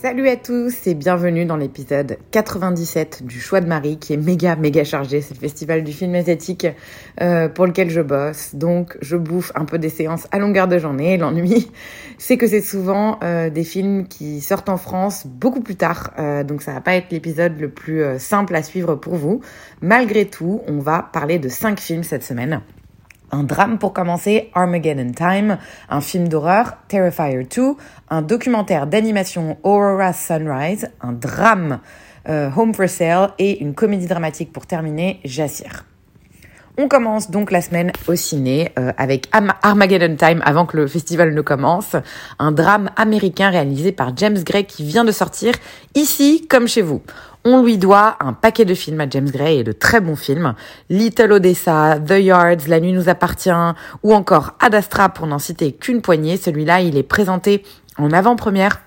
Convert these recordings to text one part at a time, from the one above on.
Salut à tous et bienvenue dans l'épisode 97 du Choix de Marie qui est méga méga chargé. C'est le festival du film asiatique euh, pour lequel je bosse. Donc je bouffe un peu des séances à longueur de journée. L'ennui, c'est que c'est souvent euh, des films qui sortent en France beaucoup plus tard. Euh, donc ça va pas être l'épisode le plus simple à suivre pour vous. Malgré tout, on va parler de cinq films cette semaine. Un drame pour commencer, Armageddon Time, un film d'horreur, Terrifier 2, un documentaire d'animation, Aurora Sunrise, un drame, euh, Home for Sale, et une comédie dramatique pour terminer, Jassir. On commence donc la semaine au ciné euh, avec Armageddon Time avant que le festival ne commence, un drame américain réalisé par James Gray qui vient de sortir ici comme chez vous. On lui doit un paquet de films à James Gray et de très bons films. Little Odessa, The Yards, La nuit nous appartient ou encore Ad Astra pour n'en citer qu'une poignée. Celui-là, il est présenté en avant-première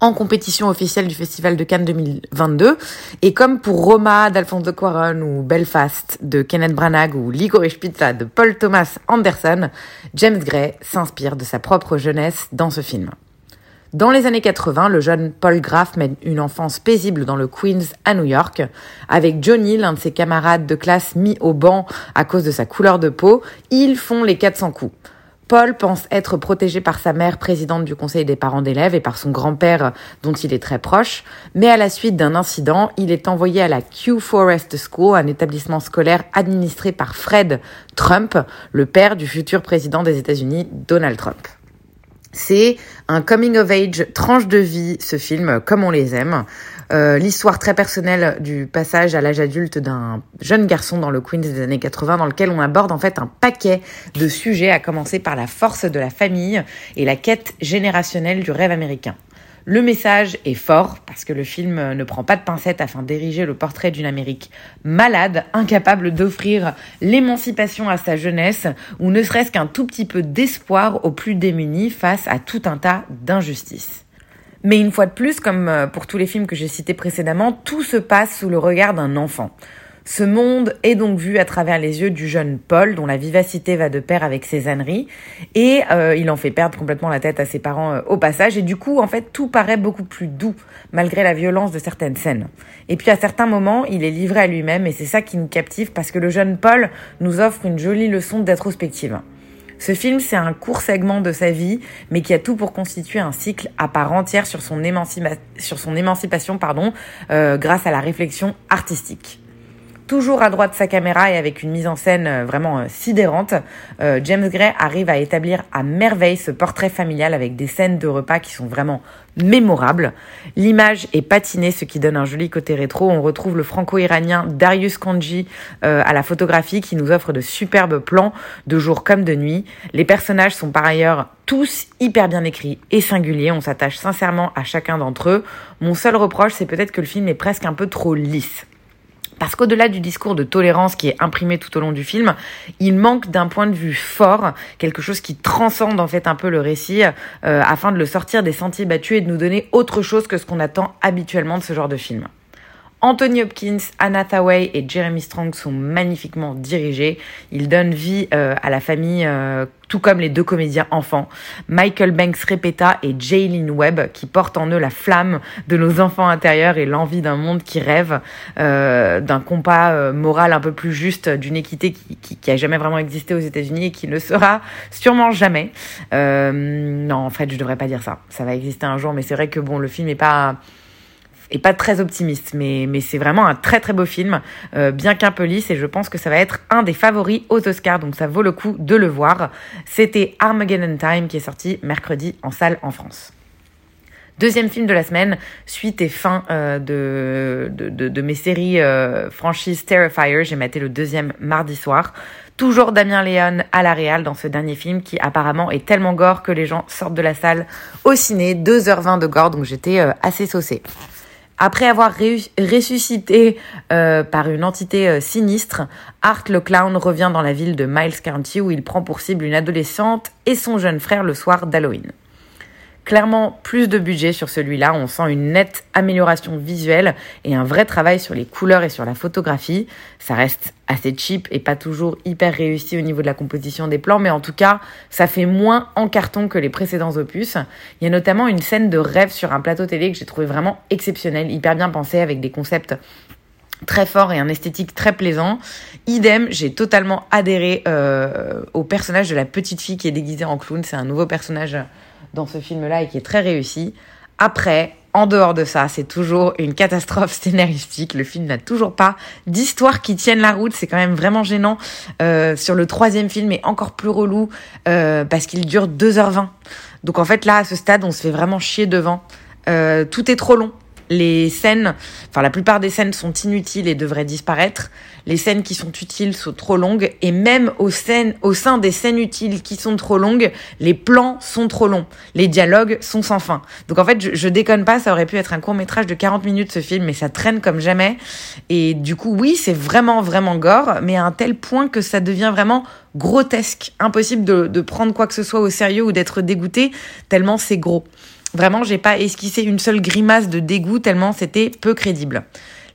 en compétition officielle du Festival de Cannes 2022. Et comme pour Roma d'Alfonso Cuarón ou Belfast de Kenneth Branagh ou Licorice Pizza de Paul Thomas Anderson, James Gray s'inspire de sa propre jeunesse dans ce film. Dans les années 80, le jeune Paul Graff mène une enfance paisible dans le Queens à New York. Avec Johnny, l'un de ses camarades de classe mis au banc à cause de sa couleur de peau, ils font les 400 coups. Paul pense être protégé par sa mère, présidente du conseil des parents d'élèves, et par son grand-père, dont il est très proche. Mais à la suite d'un incident, il est envoyé à la Q Forest School, un établissement scolaire administré par Fred Trump, le père du futur président des États-Unis, Donald Trump. C'est un coming of age, tranche de vie, ce film, comme on les aime. Euh, L'histoire très personnelle du passage à l'âge adulte d'un jeune garçon dans le Queens des années 80, dans lequel on aborde en fait un paquet de sujets, à commencer par la force de la famille et la quête générationnelle du rêve américain. Le message est fort parce que le film ne prend pas de pincettes afin d'ériger le portrait d'une Amérique malade, incapable d'offrir l'émancipation à sa jeunesse ou ne serait-ce qu'un tout petit peu d'espoir aux plus démunis face à tout un tas d'injustices. Mais une fois de plus, comme euh, pour tous les films que j'ai cités précédemment, tout se passe sous le regard d'un enfant. Ce monde est donc vu à travers les yeux du jeune Paul, dont la vivacité va de pair avec ses âneries, et euh, il en fait perdre complètement la tête à ses parents euh, au passage, et du coup, en fait, tout paraît beaucoup plus doux, malgré la violence de certaines scènes. Et puis à certains moments, il est livré à lui-même, et c'est ça qui nous captive, parce que le jeune Paul nous offre une jolie leçon d'introspective. Ce film, c'est un court segment de sa vie, mais qui a tout pour constituer un cycle à part entière sur son, sur son émancipation pardon, euh, grâce à la réflexion artistique. Toujours à droite de sa caméra et avec une mise en scène euh, vraiment euh, sidérante, euh, James Gray arrive à établir à merveille ce portrait familial avec des scènes de repas qui sont vraiment mémorables. L'image est patinée, ce qui donne un joli côté rétro. On retrouve le franco-iranien Darius Kanji à la photographie qui nous offre de superbes plans de jour comme de nuit. Les personnages sont par ailleurs tous hyper bien écrits et singuliers. On s'attache sincèrement à chacun d'entre eux. Mon seul reproche, c'est peut-être que le film est presque un peu trop lisse. Parce qu'au-delà du discours de tolérance qui est imprimé tout au long du film, il manque d'un point de vue fort, quelque chose qui transcende en fait un peu le récit, euh, afin de le sortir des sentiers battus et de nous donner autre chose que ce qu'on attend habituellement de ce genre de film. Anthony Hopkins, Anna Thawai et Jeremy Strong sont magnifiquement dirigés. Ils donnent vie euh, à la famille, euh, tout comme les deux comédiens enfants, Michael Banks Repeta et Jaylin Webb, qui portent en eux la flamme de nos enfants intérieurs et l'envie d'un monde qui rêve, euh, d'un compas euh, moral un peu plus juste, d'une équité qui, qui, qui a jamais vraiment existé aux États-Unis et qui ne sera sûrement jamais. Euh, non, en fait, je devrais pas dire ça. Ça va exister un jour, mais c'est vrai que bon, le film est pas et pas très optimiste, mais, mais c'est vraiment un très très beau film, euh, bien qu'un peu lisse, et je pense que ça va être un des favoris aux Oscars, donc ça vaut le coup de le voir. C'était Armageddon Time qui est sorti mercredi en salle en France. Deuxième film de la semaine, suite et fin euh, de, de, de, mes séries euh, franchises Terrifier. J'ai maté le deuxième mardi soir. Toujours Damien Léon à la réal dans ce dernier film qui apparemment est tellement gore que les gens sortent de la salle au ciné. 2h20 de gore, donc j'étais euh, assez saucée. Après avoir ressuscité euh, par une entité euh, sinistre, Art le clown revient dans la ville de Miles County où il prend pour cible une adolescente et son jeune frère le soir d'Halloween. Clairement, plus de budget sur celui-là, on sent une nette amélioration visuelle et un vrai travail sur les couleurs et sur la photographie. Ça reste assez cheap et pas toujours hyper réussi au niveau de la composition des plans, mais en tout cas, ça fait moins en carton que les précédents opus. Il y a notamment une scène de rêve sur un plateau télé que j'ai trouvé vraiment exceptionnelle, hyper bien pensée avec des concepts très forts et un esthétique très plaisant. Idem, j'ai totalement adhéré euh, au personnage de la petite fille qui est déguisée en clown. C'est un nouveau personnage dans ce film-là et qui est très réussi. Après, en dehors de ça, c'est toujours une catastrophe scénaristique. Le film n'a toujours pas d'histoire qui tienne la route. C'est quand même vraiment gênant. Euh, sur le troisième film, et encore plus relou euh, parce qu'il dure 2h20. Donc en fait, là, à ce stade, on se fait vraiment chier devant. Euh, tout est trop long les scènes, enfin la plupart des scènes sont inutiles et devraient disparaître. Les scènes qui sont utiles sont trop longues et même au sein des scènes utiles qui sont trop longues, les plans sont trop longs. Les dialogues sont sans fin. Donc en fait, je, déconne pas, ça aurait pu être un court métrage de 40 minutes ce film, mais ça traîne comme jamais. Et du coup, oui, c'est vraiment vraiment gore, mais à un tel point que ça devient vraiment grotesque, impossible de prendre quoi que ce soit au sérieux ou d'être dégoûté tellement c'est gros. Vraiment, j'ai pas esquissé une seule grimace de dégoût tellement c'était peu crédible.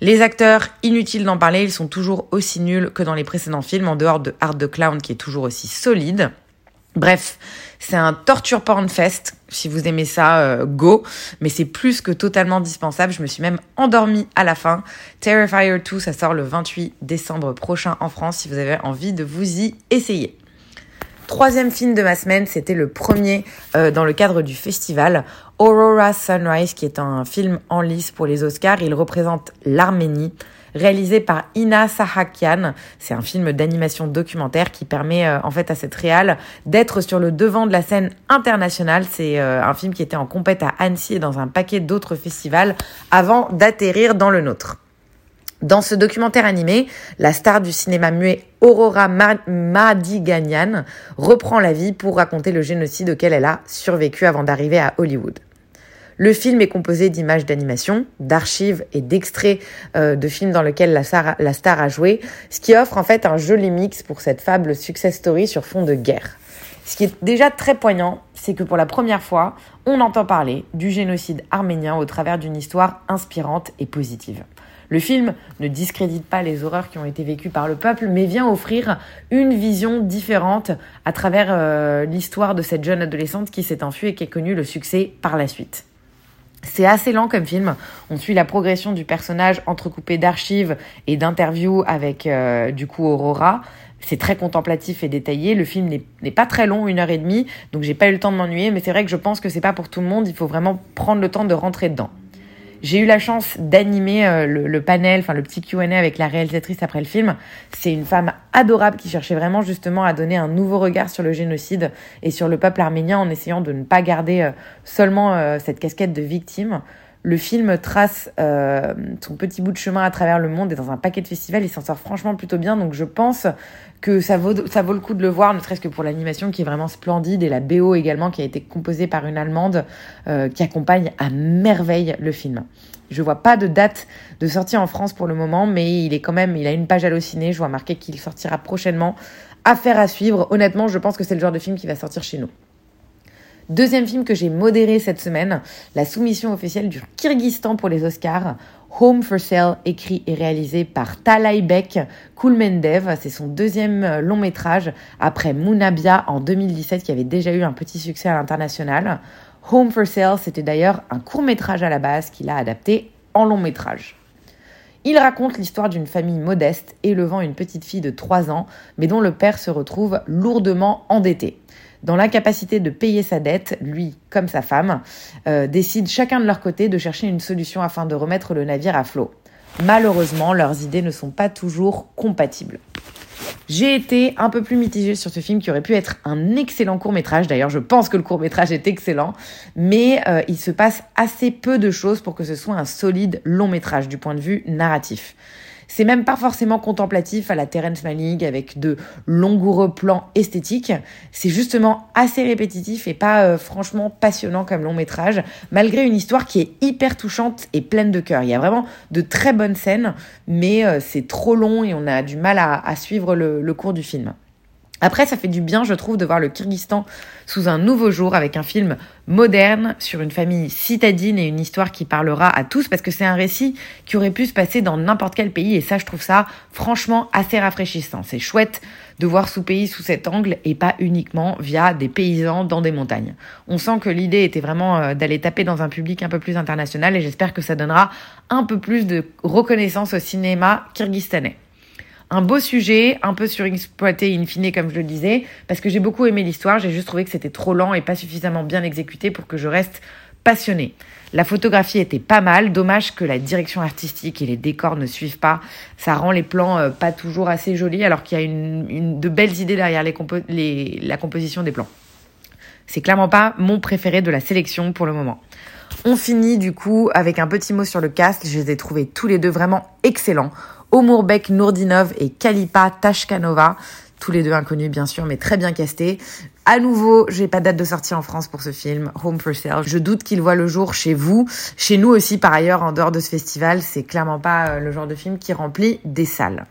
Les acteurs, inutile d'en parler, ils sont toujours aussi nuls que dans les précédents films, en dehors de Art the Clown qui est toujours aussi solide. Bref, c'est un torture porn fest. Si vous aimez ça, euh, go. Mais c'est plus que totalement dispensable. Je me suis même endormie à la fin. Terrifier 2, ça sort le 28 décembre prochain en France si vous avez envie de vous y essayer. Troisième film de ma semaine, c'était le premier euh, dans le cadre du festival Aurora Sunrise, qui est un film en lice pour les Oscars. Il représente l'Arménie, réalisé par Ina Sahakian. C'est un film d'animation documentaire qui permet euh, en fait à cette réal d'être sur le devant de la scène internationale. C'est euh, un film qui était en compète à Annecy et dans un paquet d'autres festivals avant d'atterrir dans le nôtre. Dans ce documentaire animé, la star du cinéma muet Aurora Madiganian reprend la vie pour raconter le génocide auquel elle a survécu avant d'arriver à Hollywood. Le film est composé d'images d'animation, d'archives et d'extraits euh, de films dans lesquels la star, a joué, ce qui offre en fait un joli mix pour cette fable success story sur fond de guerre. Ce qui est déjà très poignant, c'est que pour la première fois, on entend parler du génocide arménien au travers d'une histoire inspirante et positive. Le film ne discrédite pas les horreurs qui ont été vécues par le peuple, mais vient offrir une vision différente à travers euh, l'histoire de cette jeune adolescente qui s'est enfuie et qui a connu le succès par la suite. C'est assez lent comme film. On suit la progression du personnage entrecoupé d'archives et d'interviews avec euh, du coup Aurora. C'est très contemplatif et détaillé. Le film n'est pas très long, une heure et demie, donc j'ai pas eu le temps de m'ennuyer. Mais c'est vrai que je pense que c'est pas pour tout le monde. Il faut vraiment prendre le temps de rentrer dedans. J'ai eu la chance d'animer euh, le, panel, enfin le petit Q&A avec la réalisatrice après le film. C'est une femme adorable qui cherchait vraiment justement à donner un nouveau regard sur le génocide et sur le peuple arménien en essayant de ne pas garder euh, seulement euh, cette casquette de victime. Le film trace euh, son petit bout de chemin à travers le monde et dans un paquet de festivals, il s'en sort franchement plutôt bien. Donc je pense que ça vaut, le coup de le voir, ne serait-ce que pour l'animation qui est vraiment splendide et la BO également qui a été composée par une Allemande euh, qui accompagne à merveille le film. Je vois pas de date de sortie en France pour le moment, mais il est quand même, il a une page hallucinée. Je vois marqué qu'il sortira prochainement. Affaire à suivre. Honnêtement, je pense que c'est le genre de film qui va sortir chez nous. Deuxième film que j'ai modéré cette semaine, la soumission officielle du Kyrgyzstan pour les Oscars. Home for Sale, écrit et réalisé par Talaibek Kulmendev. C'est son deuxième euh, long métrage après Mounabia en 2017 qui avait déjà eu un petit succès à l'international. Home for Sale, c'était d'ailleurs un court métrage à la base qu'il a adapté en long métrage. Il raconte l'histoire d'une famille modeste élevant une petite fille de 3 ans, mais dont le père se retrouve lourdement endetté dans l'incapacité de payer sa dette, lui comme sa femme, euh, décident chacun de leur côté de chercher une solution afin de remettre le navire à flot. Malheureusement, leurs idées ne sont pas toujours compatibles. J'ai été un peu plus mitigée sur ce film qui aurait pu être un excellent court métrage. D'ailleurs, je pense que le court métrage est excellent, mais euh, il se passe assez peu de choses pour que ce soit un solide long métrage du point de vue narratif. C'est même pas forcément contemplatif à la Terrence Malick avec de longoureux plans esthétiques. C'est justement assez répétitif et pas euh, franchement passionnant comme long métrage, malgré une histoire qui est hyper touchante et pleine de cœur. Il y a vraiment de très bonnes scènes, mais euh, c'est trop long et on a du mal à, suivre le cours du film. Après, ça fait du bien, je trouve, de voir le Kyrgyzstan sous un nouveau jour avec un film moderne sur une famille citadine et une histoire qui parlera à tous parce que c'est un récit qui aurait pu se passer dans n'importe quel pays et ça, je trouve ça franchement assez rafraîchissant. C'est chouette de voir ce pays sous cet angle et pas uniquement via des paysans dans des montagnes. On sent que l'idée était vraiment euh, d'aller taper dans un public un peu plus international et j'espère que ça donnera un peu plus de reconnaissance au cinéma kyrgyzstanais un beau sujet, un peu surexploité in fine, comme je le disais, parce que j'ai beaucoup aimé l'histoire, j'ai juste trouvé que c'était trop lent et pas suffisamment bien exécuté pour que je reste passionnée. La photographie était pas mal, dommage que la direction artistique et les décors ne suivent pas. Ça rend les plans euh, pas toujours assez jolis, alors qu'il y a une, de belles idées derrière la composition des plans. C'est clairement pas mon préféré de la sélection pour le moment. On finit du coup avec un petit mot sur le cast. Je les ai trouvés tous les deux vraiment excellents. Omurbek Nourdinov et Kalipa Tashkanova, tous les deux inconnus bien sûr, mais très bien castés. À nouveau, j'ai pas de date de sortie en France pour ce film, Home for Sale. Je doute qu'il voit le jour chez vous, chez nous aussi par ailleurs en dehors de ce festival. C'est clairement pas euh, le genre de film qui remplit des salles.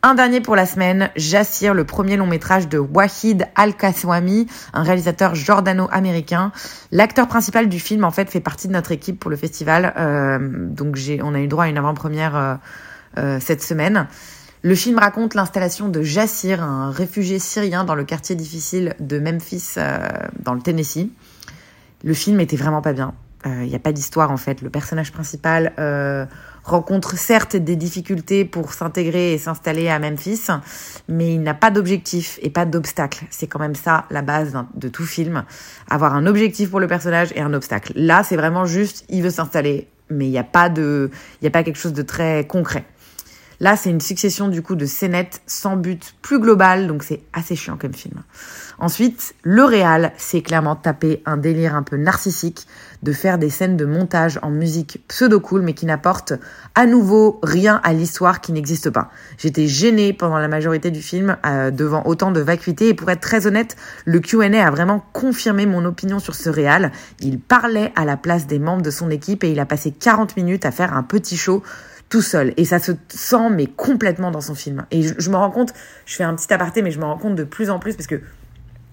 Un dernier pour la semaine, Jassir, le premier long métrage de Wahid Al-Kaswami, un réalisateur jordano-américain. L'acteur principal du film, en fait, fait partie de notre équipe pour le festival. Euh, donc, j'ai, on a eu droit à une avant-première euh, cette semaine. Le film raconte l'installation de Jassir, un réfugié syrien dans le quartier difficile de Memphis, dans le Tennessee. Le film était vraiment pas bien. Il n'y a pas d'histoire en fait. Le personnage principal rencontre certes des difficultés pour s'intégrer et s'installer à Memphis, mais il n'a pas d'objectif et pas d'obstacle. C'est quand même ça la base de tout film, avoir un objectif pour le personnage et un obstacle. Là, c'est vraiment juste, il veut s'installer, mais il n'y a a pas quelque chose de très concret. Là, c'est une succession du coup de scénettes sans but plus global, donc c'est assez chiant comme film. Ensuite, le réal, c'est clairement taper un délire un peu narcissique de faire des scènes de montage en musique pseudo-cool mais qui n'apportent à nouveau rien à l'histoire qui n'existe pas. J'étais gênée pendant la majorité du film euh, devant autant de vacuité et pour être très honnête, le Q&A a vraiment confirmé mon opinion sur ce réal. Il parlait à la place des membres de son équipe et il a passé 40 minutes à faire un petit show tout seul. Et ça se sent, mais complètement dans son film. Et je, me rends compte, je fais un petit aparté, mais je me rends compte de plus en plus parce que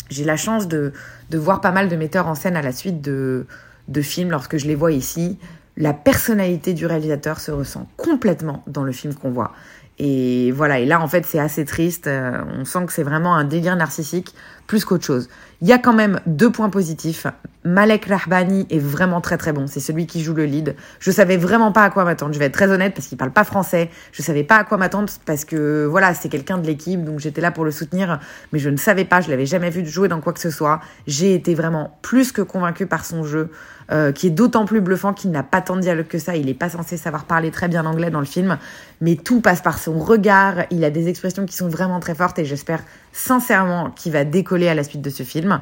j'ai la chance de, de voir pas mal de metteurs en scène à la suite de, de films, lorsque je les vois ici, la personnalité du réalisateur se ressent complètement dans le film qu'on voit. Et voilà, et là en fait c'est assez triste, euh, on sent que c'est vraiment un délire narcissique plus qu'autre chose. Il y a quand même deux points positifs. Malek Rahbani est vraiment très très bon, c'est celui qui joue le lead. Je savais vraiment pas à quoi m'attendre, je vais être très honnête parce qu'il parle pas français. Je savais pas à quoi m'attendre parce que voilà, c'est quelqu'un de l'équipe donc j'étais là pour le soutenir, mais je ne savais pas, je l'avais jamais vu jouer dans quoi que ce soit. J'ai été vraiment plus que convaincue par son jeu. Euh, qui est d'autant plus bluffant qu'il n'a pas tant de dialogue que ça. Il n'est pas censé savoir parler très bien anglais dans le film, mais tout passe par son regard. Il a des expressions qui sont vraiment très fortes et j'espère sincèrement qu'il va décoller à la suite de ce film.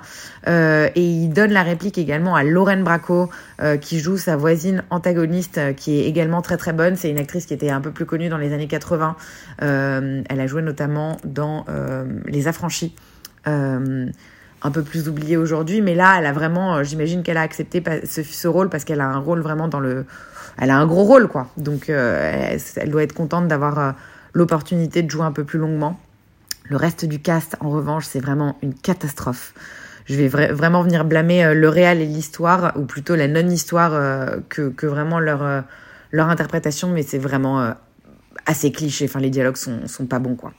Euh, et il donne la réplique également à Lorraine Bracco, euh, qui joue sa voisine antagoniste, qui est également très très bonne. C'est une actrice qui était un peu plus connue dans les années 80. elle a joué notamment dans Les Affranchis un peu plus oubliée aujourd'hui, mais là, elle a vraiment, euh, j'imagine qu'elle a accepté ce, rôle parce qu'elle a un rôle vraiment dans le, elle a un gros rôle quoi. Donc, euh, elle, doit être contente d'avoir euh, l'opportunité de jouer un peu plus longuement. Le reste du cast, en revanche, c'est vraiment une catastrophe. Je vais vraiment venir blâmer le réel et l'histoire, ou plutôt la non-histoire, que, que, vraiment leur, leur interprétation, mais c'est vraiment assez cliché. Enfin, les dialogues sont, sont pas bons, quoi.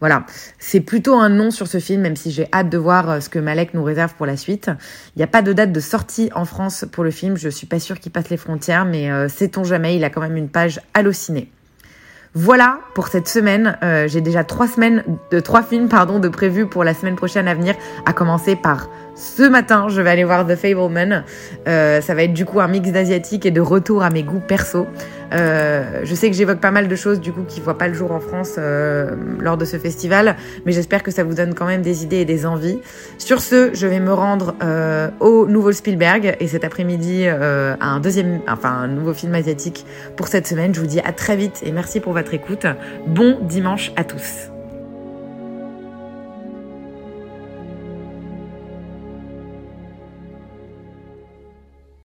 Voilà, c'est plutôt un non sur ce film, même si j'ai hâte de voir euh, ce que Malek nous réserve pour la suite. Il n'y a pas de date de sortie en France pour le film, je suis pas sûre qu'il passe les frontières, mais euh, sait-on jamais, il a quand même une page hallucinée. Voilà pour cette semaine. Euh, j'ai déjà trois semaines de trois films pardon de prévus pour la semaine prochaine à venir, à commencer par ce matin, je vais aller voir The Fableman. Euh, ça va être du coup un mix d'asiatique et de retour à mes goûts perso. Euh, je sais que j'évoque pas mal de choses du coup qui voient pas le jour en France euh, lors de ce festival, mais j'espère que ça vous donne quand même des idées et des envies. Sur ce, je vais me rendre au nouveau Spielberg et cet après-midi à un deuxième, enfin un nouveau film asiatique pour cette semaine. Je vous dis à très vite et merci pour votre écoute. Bon dimanche à tous.